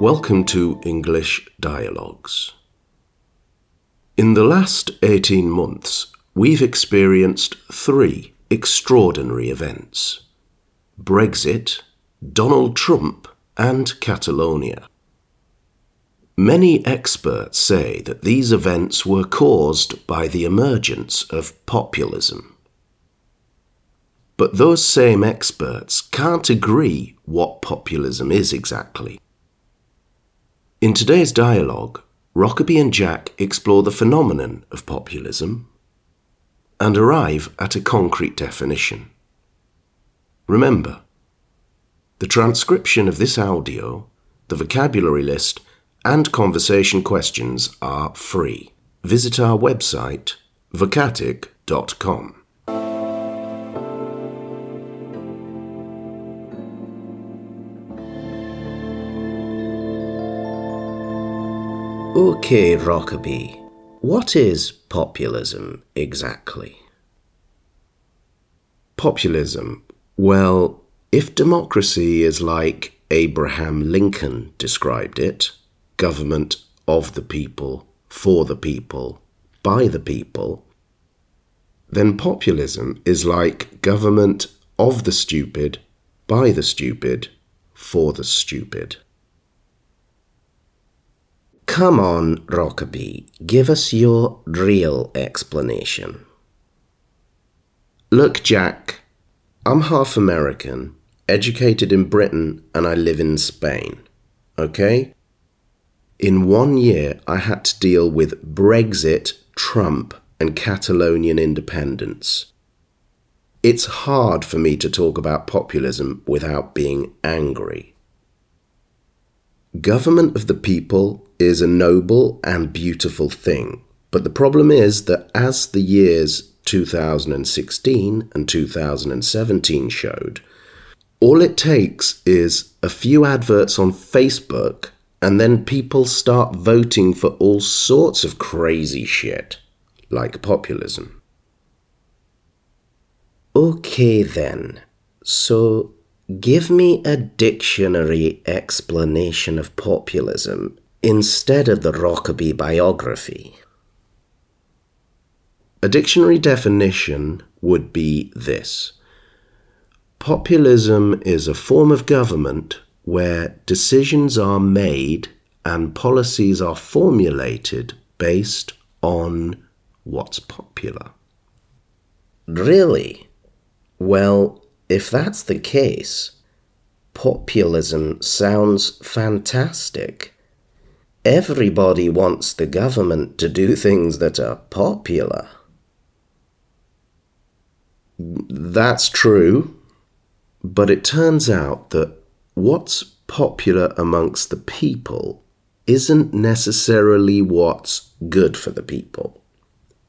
Welcome to English Dialogues. In the last 18 months, we've experienced three extraordinary events Brexit, Donald Trump, and Catalonia. Many experts say that these events were caused by the emergence of populism. But those same experts can't agree what populism is exactly. In today's dialogue, Rokeby and Jack explore the phenomenon of populism and arrive at a concrete definition. Remember, the transcription of this audio, the vocabulary list, and conversation questions are free. Visit our website, vocatic.com. Okay, Rokeby, what is populism exactly? Populism. Well, if democracy is like Abraham Lincoln described it, government of the people, for the people, by the people, then populism is like government of the stupid, by the stupid, for the stupid. Come on, Rokeby, give us your real explanation. Look, Jack, I'm half American, educated in Britain, and I live in Spain. Okay? In one year, I had to deal with Brexit, Trump, and Catalonian independence. It's hard for me to talk about populism without being angry. Government of the people is a noble and beautiful thing. But the problem is that as the years 2016 and 2017 showed, all it takes is a few adverts on Facebook and then people start voting for all sorts of crazy shit, like populism. Okay then, so give me a dictionary explanation of populism instead of the Rokeby biography. A dictionary definition would be this Populism is a form of government where decisions are made and policies are formulated based on what's popular. Really? Well, if that's the case, populism sounds fantastic. Everybody wants the government to do things that are popular. That's true, but it turns out that what's popular amongst the people isn't necessarily what's good for the people.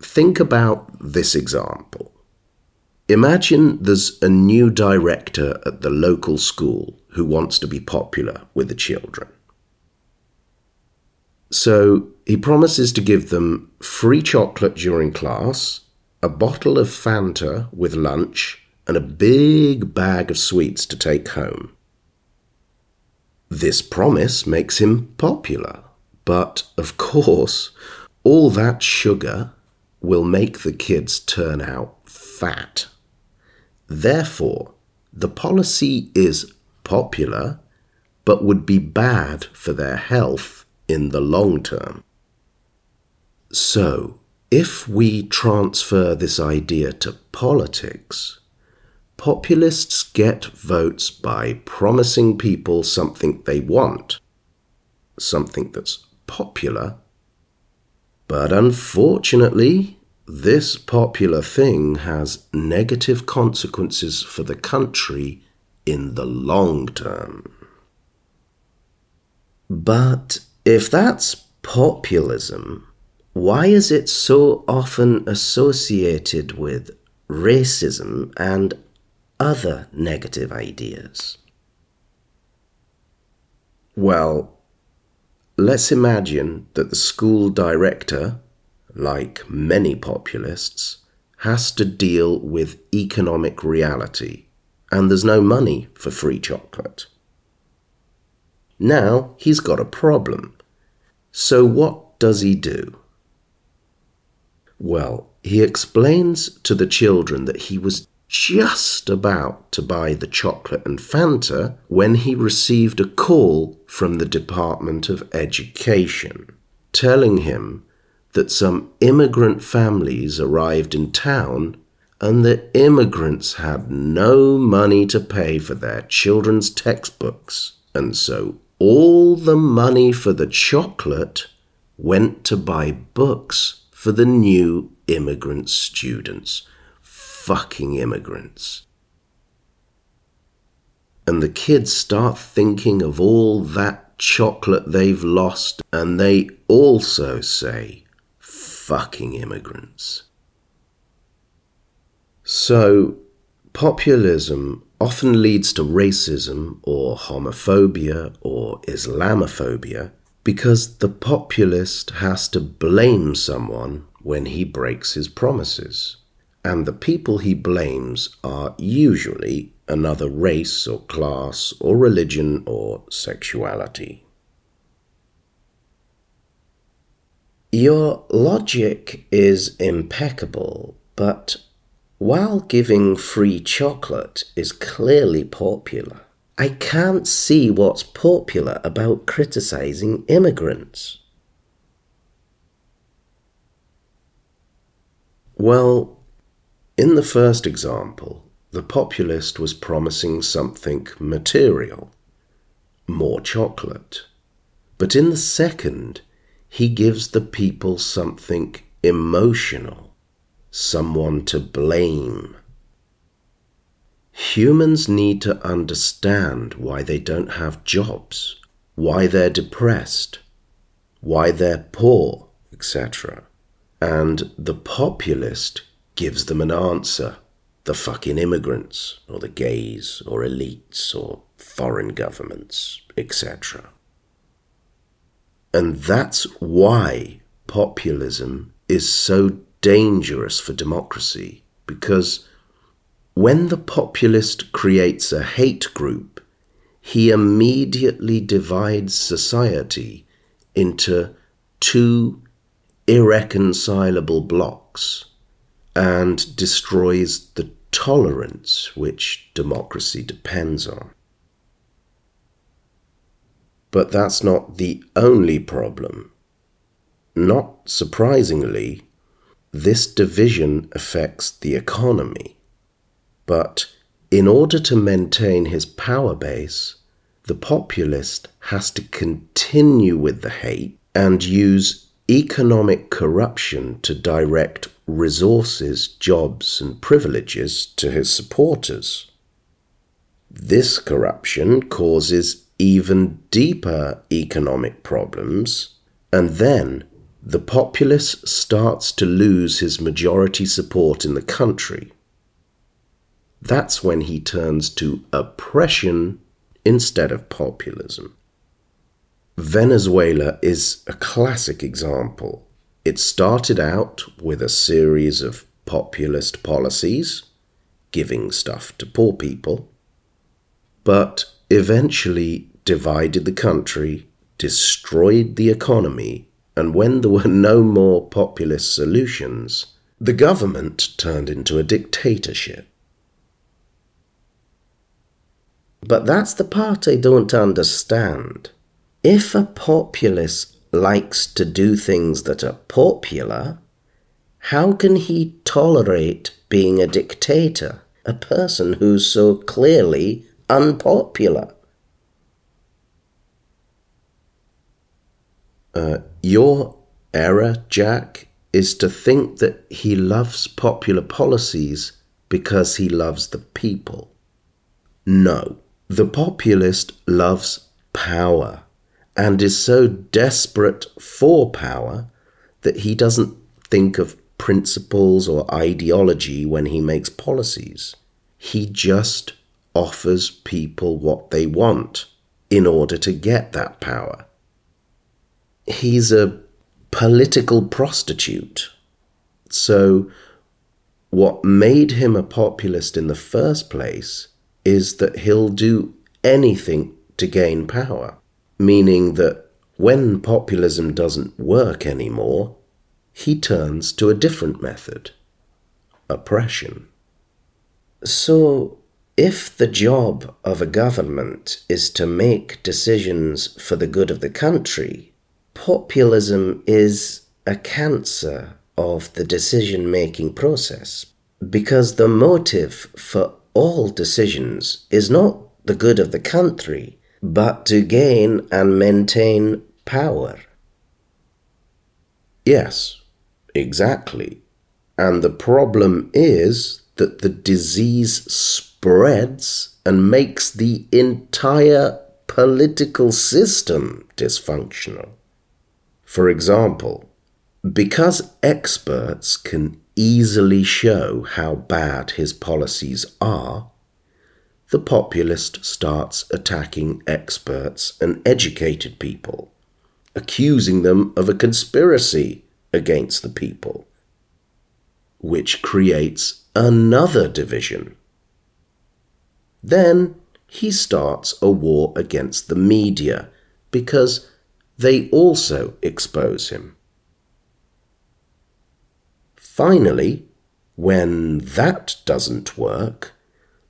Think about this example. Imagine there's a new director at the local school who wants to be popular with the children. So he promises to give them free chocolate during class, a bottle of Fanta with lunch, and a big bag of sweets to take home. This promise makes him popular, but of course, all that sugar will make the kids turn out fat. Therefore, the policy is popular, but would be bad for their health in the long term. So, if we transfer this idea to politics, populists get votes by promising people something they want, something that's popular. But unfortunately, this popular thing has negative consequences for the country in the long term. But if that's populism, why is it so often associated with racism and other negative ideas? Well, let's imagine that the school director, like many populists, has to deal with economic reality and there's no money for free chocolate. Now he's got a problem. So what does he do? Well, he explains to the children that he was just about to buy the chocolate and Fanta when he received a call from the Department of Education telling him that some immigrant families arrived in town and the immigrants had no money to pay for their children's textbooks, and so all the money for the chocolate went to buy books for the new immigrant students. Fucking immigrants. And the kids start thinking of all that chocolate they've lost, and they also say, fucking immigrants. So, populism often leads to racism or homophobia or Islamophobia because the populist has to blame someone when he breaks his promises. And the people he blames are usually another race or class or religion or sexuality. Your logic is impeccable, but while giving free chocolate is clearly popular, I can't see what's popular about criticizing immigrants. Well, in the first example, the populist was promising something material, more chocolate. But in the second, he gives the people something emotional, someone to blame. Humans need to understand why they don't have jobs, why they're depressed, why they're poor, etc. And the populist gives them an answer the fucking immigrants, or the gays, or elites, or foreign governments, etc. And that's why populism is so dangerous for democracy, because when the populist creates a hate group, he immediately divides society into two irreconcilable blocks and destroys the tolerance which democracy depends on. But that's not the only problem. Not surprisingly, this division affects the economy. But in order to maintain his power base, the populist has to continue with the hate and use economic corruption to direct resources, jobs, and privileges to his supporters. This corruption causes even deeper economic problems, and then the populace starts to lose his majority support in the country that's when he turns to oppression instead of populism. Venezuela is a classic example. It started out with a series of populist policies, giving stuff to poor people, but eventually divided the country, destroyed the economy, and when there were no more populist solutions, the government turned into a dictatorship. But that's the part I don't understand. If a populace likes to do things that are popular, how can he tolerate being a dictator, a person who's so clearly unpopular? Uh, your error, Jack, is to think that he loves popular policies because he loves the people. No. The populist loves power and is so desperate for power that he doesn't think of principles or ideology when he makes policies. He just offers people what they want in order to get that power. He's a political prostitute. So, what made him a populist in the first place is that he'll do anything to gain power. meaning that when populism doesn't work anymore, he turns to a different method oppression. So, if the job of a government is to make decisions for the good of the country, populism is a cancer of the decision making process because the motive for all decisions is not the good of the country, but to gain and maintain power. Yes, exactly. And the problem is that the disease spreads and makes the entire political system dysfunctional. For example, because experts can easily show how bad his policies are, the populist starts attacking experts and educated people, accusing them of a conspiracy against the people, which creates another division. Then he starts a war against the media because they also expose him. Finally, when that doesn't work,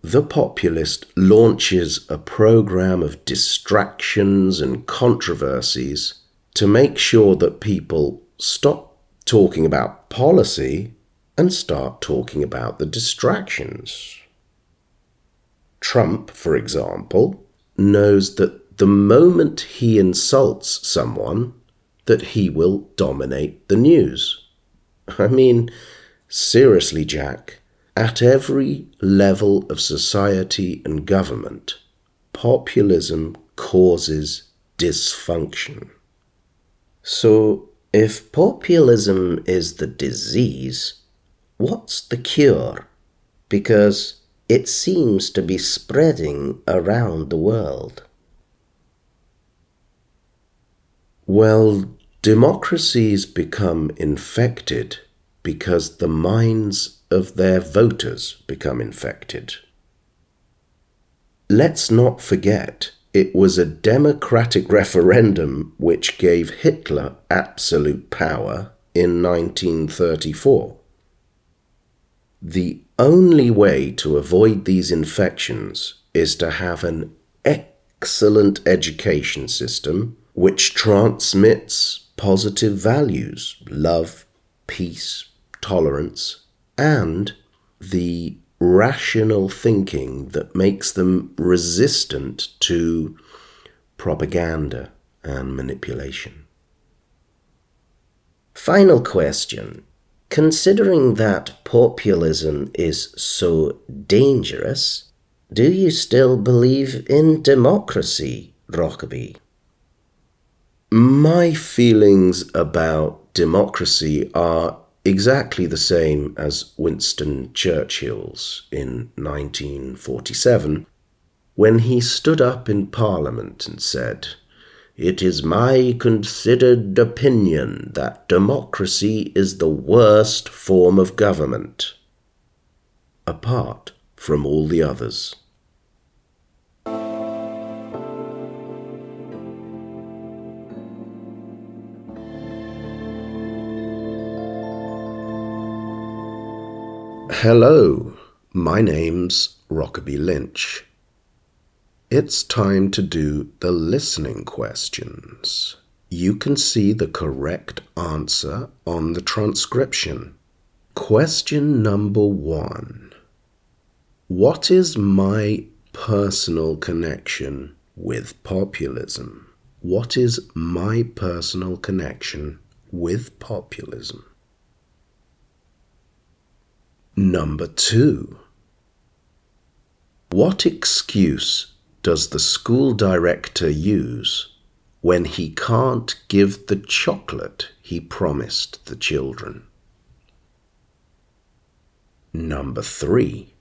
the populist launches a program of distractions and controversies to make sure that people stop talking about policy and start talking about the distractions. Trump, for example, knows that the moment he insults someone, that he will dominate the news. I mean, seriously, Jack, at every level of society and government, populism causes dysfunction. So, if populism is the disease, what's the cure? Because it seems to be spreading around the world. Well, Democracies become infected because the minds of their voters become infected. Let's not forget it was a democratic referendum which gave Hitler absolute power in 1934. The only way to avoid these infections is to have an excellent education system which transmits positive values love, peace, tolerance, and the rational thinking that makes them resistant to propaganda and manipulation. Final question. Considering that populism is so dangerous, do you still believe in democracy, Rokeby? My feelings about democracy are exactly the same as Winston Churchill's in 1947 when he stood up in Parliament and said, It is my considered opinion that democracy is the worst form of government, apart from all the others. Hello, my name's Rokeby Lynch. It's time to do the listening questions. You can see the correct answer on the transcription. Question number one What is my personal connection with populism? What is my personal connection with populism? Number two. What excuse does the school director use when he can't give the chocolate he promised the children? Number three.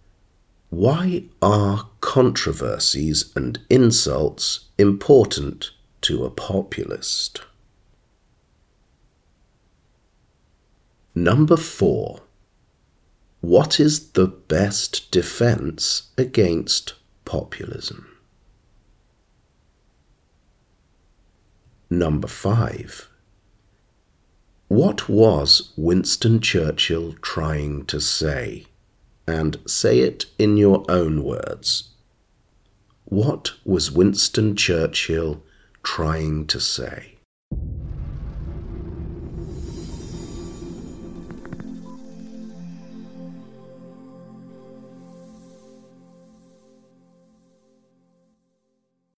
Why are controversies and insults important to a populist? Number four. What is the best defense against populism? Number five. What was Winston Churchill trying to say? And say it in your own words. What was Winston Churchill trying to say?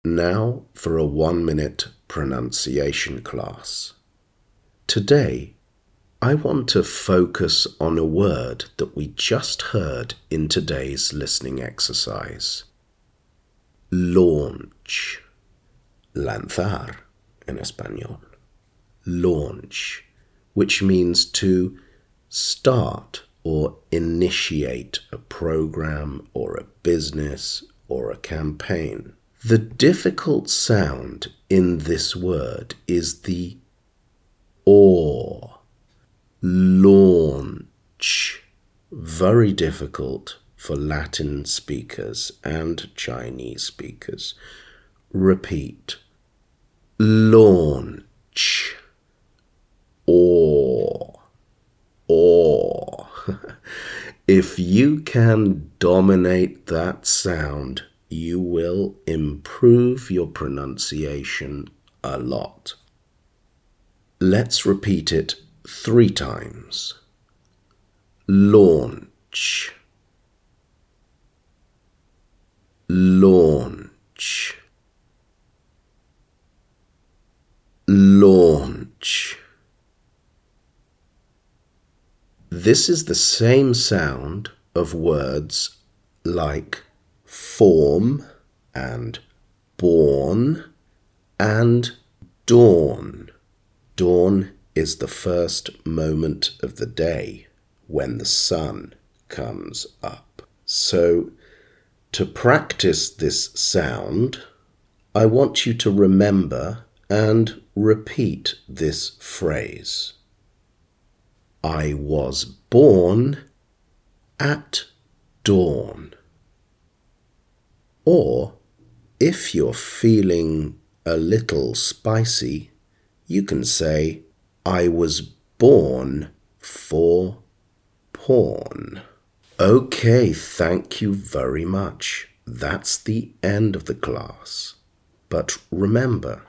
Now for a one minute pronunciation class. Today, I want to focus on a word that we just heard in today's listening exercise. Launch. Lanzar en español. Launch, which means to start or initiate a program or a business or a campaign. The difficult sound in this word is the or. Launch. Very difficult for Latin speakers and Chinese speakers. Repeat. Launch. Or. Or. if you can dominate that sound, you will improve your pronunciation a lot. Let's repeat it three times. Launch. Launch. Launch. This is the same sound of words like form and born and dawn. Dawn is the first moment of the day when the sun comes up. So, to practice this sound, I want you to remember and repeat this phrase. I was born at dawn. Or, if you're feeling a little spicy, you can say, I was born for porn. Okay, thank you very much. That's the end of the class. But remember,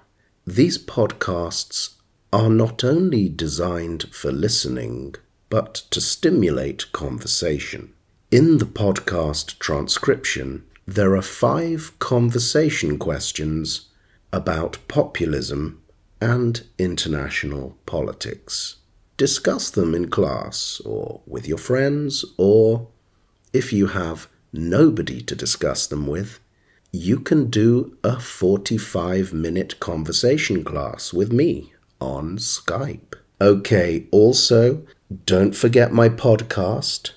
these podcasts are not only designed for listening, but to stimulate conversation. In the podcast transcription, there are five conversation questions about populism and international politics. Discuss them in class or with your friends, or if you have nobody to discuss them with, you can do a 45 minute conversation class with me on Skype. Okay, also, don't forget my podcast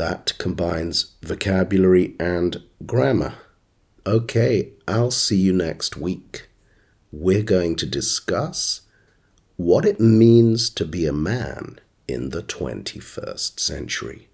that combines vocabulary and grammar. Okay, I'll see you next week. We're going to discuss what it means to be a man in the 21st century.